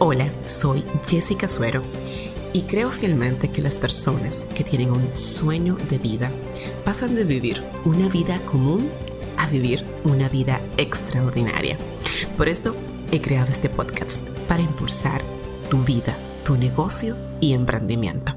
Hola, soy Jessica Suero y creo fielmente que las personas que tienen un sueño de vida pasan de vivir una vida común a vivir una vida extraordinaria. Por eso he creado este podcast para impulsar tu vida, tu negocio y emprendimiento.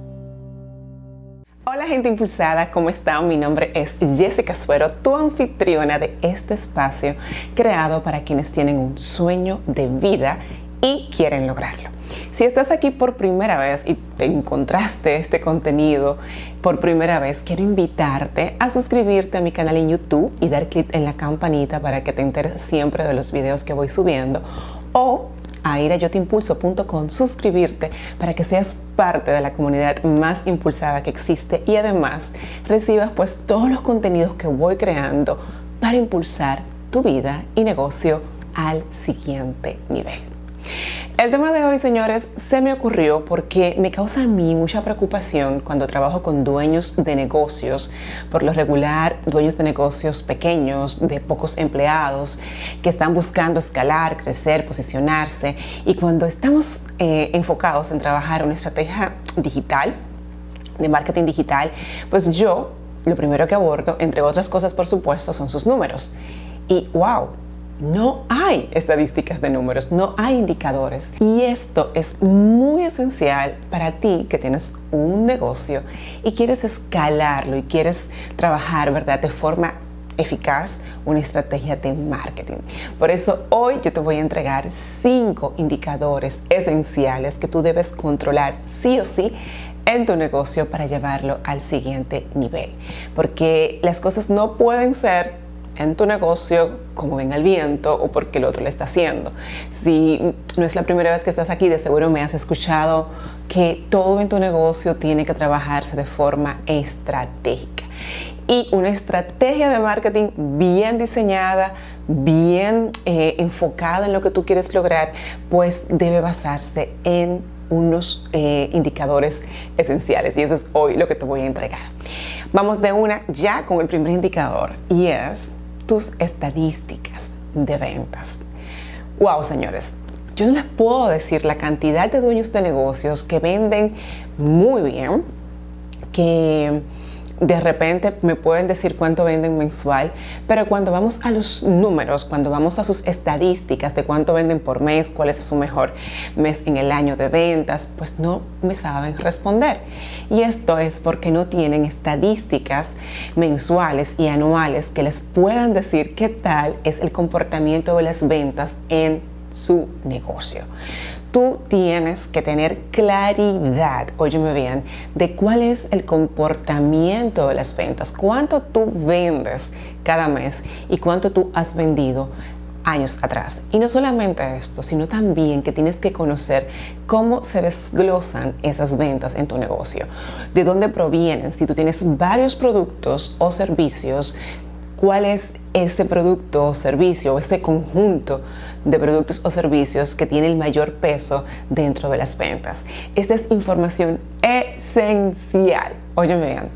Hola gente impulsada, ¿cómo están? Mi nombre es Jessica Suero, tu anfitriona de este espacio creado para quienes tienen un sueño de vida y quieren lograrlo. Si estás aquí por primera vez y te encontraste este contenido por primera vez, quiero invitarte a suscribirte a mi canal en YouTube y dar clic en la campanita para que te enteres siempre de los videos que voy subiendo o a ir a yotimpulso.com, suscribirte para que seas parte de la comunidad más impulsada que existe y además recibas pues todos los contenidos que voy creando para impulsar tu vida y negocio al siguiente nivel. El tema de hoy, señores, se me ocurrió porque me causa a mí mucha preocupación cuando trabajo con dueños de negocios, por lo regular dueños de negocios pequeños, de pocos empleados, que están buscando escalar, crecer, posicionarse. Y cuando estamos eh, enfocados en trabajar una estrategia digital, de marketing digital, pues yo lo primero que abordo, entre otras cosas por supuesto, son sus números. Y wow, no hay estadísticas de números, no hay indicadores. Y esto es muy esencial para ti que tienes un negocio y quieres escalarlo y quieres trabajar, ¿verdad?, de forma eficaz una estrategia de marketing. Por eso hoy yo te voy a entregar cinco indicadores esenciales que tú debes controlar sí o sí en tu negocio para llevarlo al siguiente nivel. Porque las cosas no pueden ser en tu negocio como ven al viento o porque el otro lo está haciendo. Si no es la primera vez que estás aquí, de seguro me has escuchado que todo en tu negocio tiene que trabajarse de forma estratégica. Y una estrategia de marketing bien diseñada, bien eh, enfocada en lo que tú quieres lograr, pues debe basarse en unos eh, indicadores esenciales y eso es hoy lo que te voy a entregar. Vamos de una ya con el primer indicador y es estadísticas de ventas. Wow, señores, yo no les puedo decir la cantidad de dueños de negocios que venden muy bien, que de repente me pueden decir cuánto venden mensual, pero cuando vamos a los números, cuando vamos a sus estadísticas de cuánto venden por mes, cuál es su mejor mes en el año de ventas, pues no me saben responder. Y esto es porque no tienen estadísticas mensuales y anuales que les puedan decir qué tal es el comportamiento de las ventas en su negocio. Tú tienes que tener claridad, óyeme bien, de cuál es el comportamiento de las ventas, cuánto tú vendes cada mes y cuánto tú has vendido años atrás. Y no solamente esto, sino también que tienes que conocer cómo se desglosan esas ventas en tu negocio, de dónde provienen, si tú tienes varios productos o servicios, cuál es ese producto o servicio o ese conjunto de productos o servicios que tiene el mayor peso dentro de las ventas. Esta es información esencial, óyeme bien,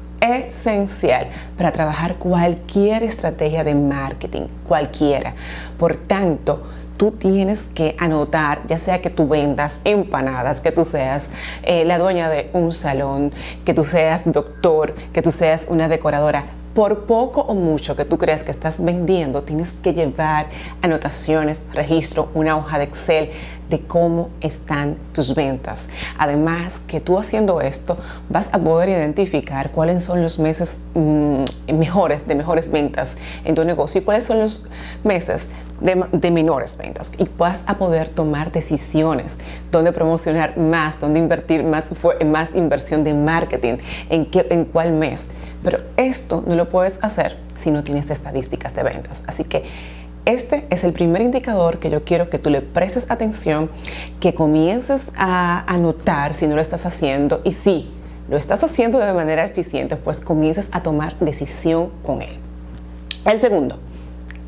esencial para trabajar cualquier estrategia de marketing, cualquiera. Por tanto, tú tienes que anotar, ya sea que tú vendas empanadas, que tú seas eh, la dueña de un salón, que tú seas doctor, que tú seas una decoradora, por poco o mucho que tú creas que estás vendiendo, tienes que llevar anotaciones, registro, una hoja de Excel de cómo están tus ventas. Además, que tú haciendo esto vas a poder identificar cuáles son los meses mm, mejores, de mejores ventas en tu negocio y cuáles son los meses de, menores ventas. Y vas a poder tomar decisiones, dónde promocionar más, dónde invertir más, más inversión de marketing, en, qué, en cuál mes pero esto no lo puedes hacer si no tienes estadísticas de ventas. Así que este es el primer indicador que yo quiero que tú le prestes atención, que comiences a anotar si no lo estás haciendo y si lo estás haciendo de manera eficiente, pues comiences a tomar decisión con él. El segundo,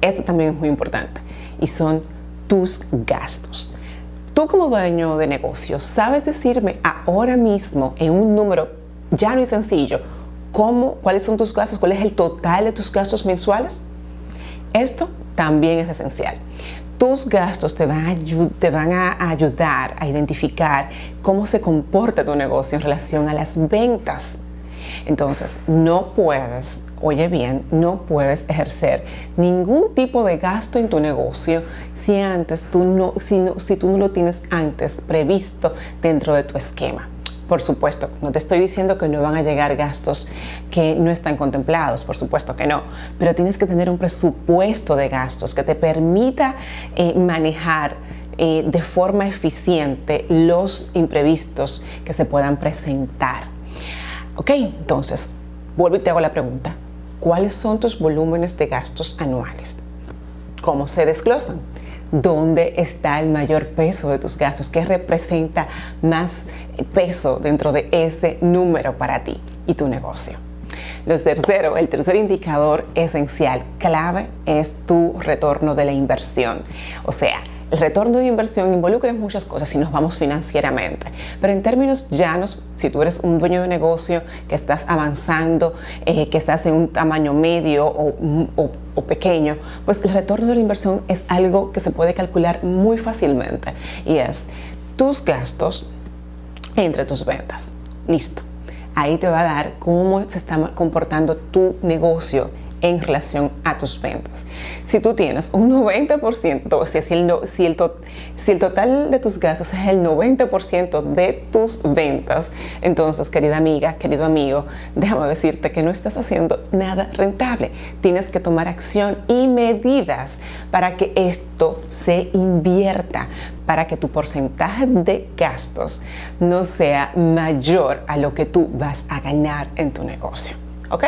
este también es muy importante y son tus gastos. Tú como dueño de negocio, ¿sabes decirme ahora mismo en un número llano y sencillo cómo, cuáles son tus gastos, cuál es el total de tus gastos mensuales. Esto también es esencial. tus gastos te van, a, te van a ayudar a identificar cómo se comporta tu negocio en relación a las ventas. Entonces, no puedes, oye bien, no puedes ejercer ningún tipo de gasto en tu negocio si antes tú no, si, si tú no lo tienes antes previsto dentro de tu esquema. Por supuesto, no te estoy diciendo que no van a llegar gastos que no están contemplados, por supuesto que no, pero tienes que tener un presupuesto de gastos que te permita eh, manejar eh, de forma eficiente los imprevistos que se puedan presentar. Ok, entonces, vuelvo y te hago la pregunta. ¿Cuáles son tus volúmenes de gastos anuales? ¿Cómo se desglosan? Dónde está el mayor peso de tus gastos, qué representa más peso dentro de ese número para ti y tu negocio. Lo tercero, el tercer indicador esencial, clave, es tu retorno de la inversión. O sea, el retorno de inversión involucra muchas cosas si nos vamos financieramente, pero en términos llanos, si tú eres un dueño de negocio que estás avanzando, eh, que estás en un tamaño medio o, o pequeño, pues el retorno de la inversión es algo que se puede calcular muy fácilmente y es tus gastos entre tus ventas. Listo. Ahí te va a dar cómo se está comportando tu negocio en relación a tus ventas. Si tú tienes un 90%, o si el, si el total de tus gastos es el 90% de tus ventas, entonces, querida amiga, querido amigo, déjame decirte que no estás haciendo nada rentable. Tienes que tomar acción y medidas para que esto se invierta, para que tu porcentaje de gastos no sea mayor a lo que tú vas a ganar en tu negocio. ¿Ok?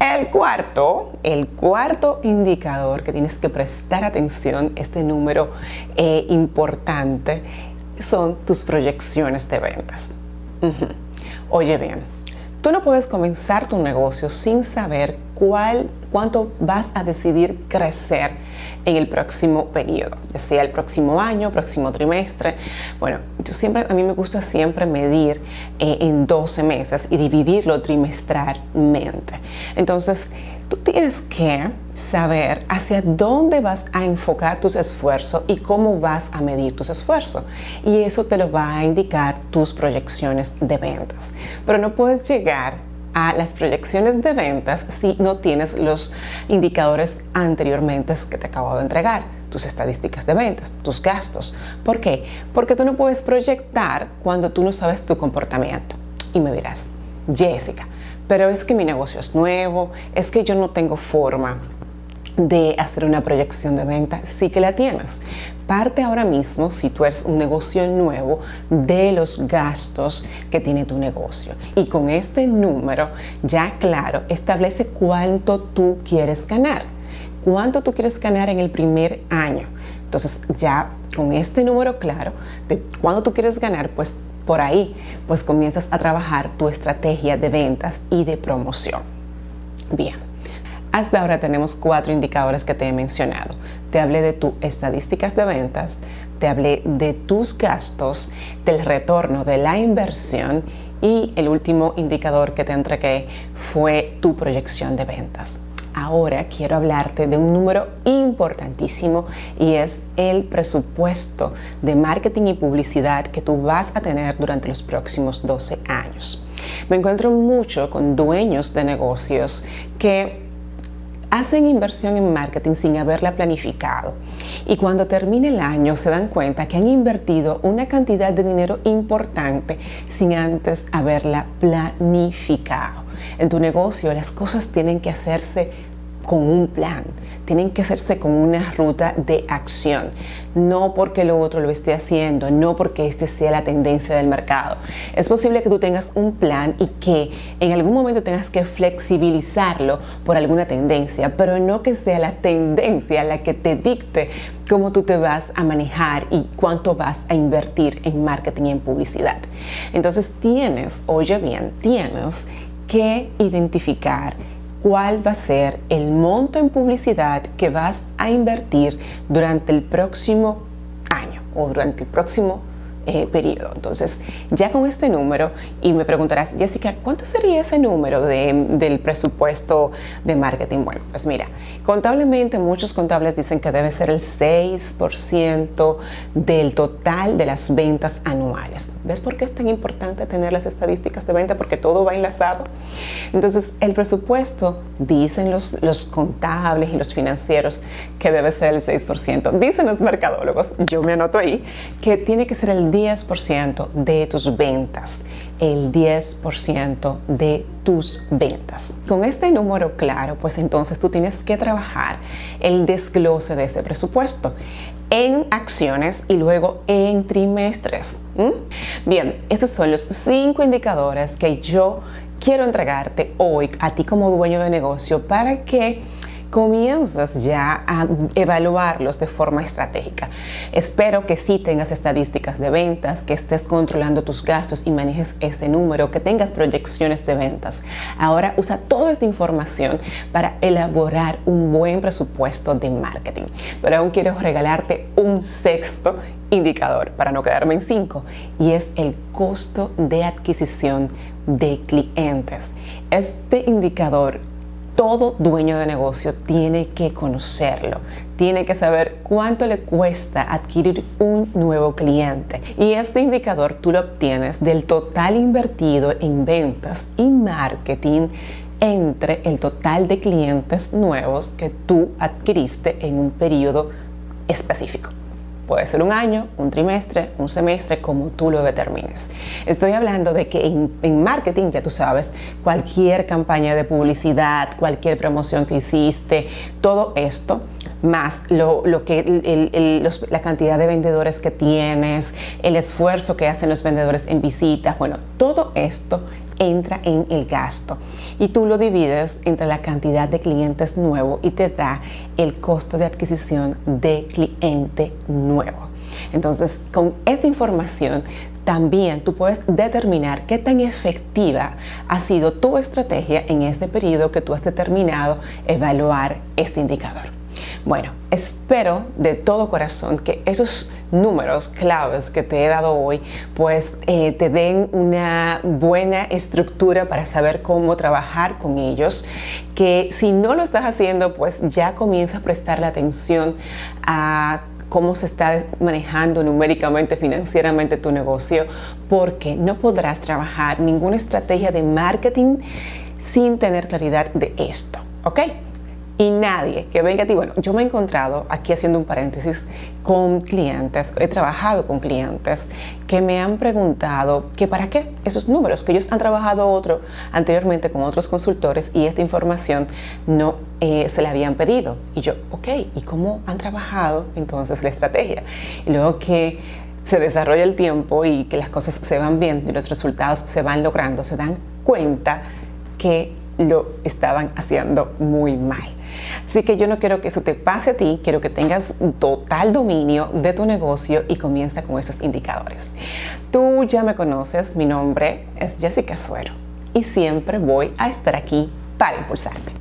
El cuarto, el cuarto indicador que tienes que prestar atención, este número eh, importante, son tus proyecciones de ventas. Oye bien, Tú no puedes comenzar tu negocio sin saber cuál, cuánto vas a decidir crecer en el próximo periodo, ya sea el próximo año, próximo trimestre. Bueno, yo siempre, a mí me gusta siempre medir eh, en 12 meses y dividirlo trimestralmente. Entonces, tú tienes que saber hacia dónde vas a enfocar tus esfuerzos y cómo vas a medir tus esfuerzos. Y eso te lo va a indicar tus proyecciones de ventas. Pero no puedes llegar a las proyecciones de ventas si no tienes los indicadores anteriormente que te acabo de entregar, tus estadísticas de ventas, tus gastos. ¿Por qué? Porque tú no puedes proyectar cuando tú no sabes tu comportamiento. Y me dirás, Jessica, pero es que mi negocio es nuevo, es que yo no tengo forma de hacer una proyección de venta, sí que la tienes. Parte ahora mismo, si tú eres un negocio nuevo, de los gastos que tiene tu negocio. Y con este número, ya claro, establece cuánto tú quieres ganar. Cuánto tú quieres ganar en el primer año. Entonces, ya con este número claro de cuánto tú quieres ganar, pues por ahí pues comienzas a trabajar tu estrategia de ventas y de promoción. Bien, hasta ahora tenemos cuatro indicadores que te he mencionado. Te hablé de tus estadísticas de ventas, te hablé de tus gastos, del retorno de la inversión y el último indicador que te entregué fue tu proyección de ventas ahora quiero hablarte de un número importantísimo y es el presupuesto de marketing y publicidad que tú vas a tener durante los próximos 12 años. Me encuentro mucho con dueños de negocios que hacen inversión en marketing sin haberla planificado. Y cuando termine el año se dan cuenta que han invertido una cantidad de dinero importante sin antes haberla planificado. En tu negocio las cosas tienen que hacerse con un plan, tienen que hacerse con una ruta de acción, no porque lo otro lo esté haciendo, no porque este sea la tendencia del mercado. Es posible que tú tengas un plan y que en algún momento tengas que flexibilizarlo por alguna tendencia, pero no que sea la tendencia la que te dicte cómo tú te vas a manejar y cuánto vas a invertir en marketing y en publicidad. Entonces tienes, oye bien, tienes que identificar cuál va a ser el monto en publicidad que vas a invertir durante el próximo año o durante el próximo eh, periodo. Entonces, ya con este número, y me preguntarás, Jessica, ¿cuánto sería ese número del presupuesto de marketing? Bueno, pues mira, contablemente muchos contables dicen que debe ser el 6% del total de las ventas anuales. ¿Ves por qué es tan importante tener las estadísticas de venta? Porque todo va enlazado. Entonces, el presupuesto, dicen los, los contables y los financieros, que debe ser el 6%. Dicen los mercadólogos, yo me anoto ahí, que tiene que ser el 10% de tus ventas. El 10% de tus ventas. Con este número claro, pues entonces tú tienes que trabajar el desglose de ese presupuesto en acciones y luego en trimestres. Bien, estos son los cinco indicadores que yo quiero entregarte hoy a ti como dueño de negocio para que comienzas ya a evaluarlos de forma estratégica. Espero que sí tengas estadísticas de ventas, que estés controlando tus gastos y manejes este número, que tengas proyecciones de ventas. Ahora usa toda esta información para elaborar un buen presupuesto de marketing. Pero aún quiero regalarte un sexto indicador para no quedarme en cinco y es el costo de adquisición de clientes. Este indicador todo dueño de negocio tiene que conocerlo, tiene que saber cuánto le cuesta adquirir un nuevo cliente. Y este indicador tú lo obtienes del total invertido en ventas y marketing entre el total de clientes nuevos que tú adquiriste en un periodo específico. Puede ser un año, un trimestre, un semestre, como tú lo determines. Estoy hablando de que en, marketing, ya tú sabes, cualquier campaña de publicidad, cualquier promoción que hiciste, todo esto, más lo, que la cantidad de vendedores que tienes, el esfuerzo que hacen los vendedores en visitas, bueno, todo esto entra en el gasto y tú lo divides entre la cantidad de clientes nuevos y te da el costo de adquisición de cliente nuevo. Entonces, con esta información también tú puedes determinar qué tan efectiva ha sido tu estrategia en este periodo que tú has determinado evaluar este indicador. Bueno, espero de todo corazón que esos números claves que te he dado hoy pues eh, te den una buena estructura para saber cómo trabajar con ellos que si no lo estás haciendo pues ya comienza a prestarle atención a cómo se está manejando numéricamente, financieramente tu negocio, porque no podrás trabajar ninguna estrategia de marketing sin tener claridad de esto, ¿ok? Y nadie que venga a ti, bueno, yo me he encontrado, aquí haciendo un paréntesis, con clientes, he trabajado con clientes que me han preguntado que para qué esos números, que ellos han trabajado otro anteriormente con otros consultores y esta información no eh, se le habían pedido. Y yo, ok, ¿y cómo han trabajado entonces la estrategia? Y luego que se desarrolla el tiempo y que las cosas se van viendo y los resultados se van logrando, se dan cuenta que lo estaban haciendo muy mal. Así que yo no quiero que eso te pase a ti, quiero que tengas total dominio de tu negocio y comienza con esos indicadores. Tú ya me conoces, mi nombre es Jessica Suero y siempre voy a estar aquí para impulsarte.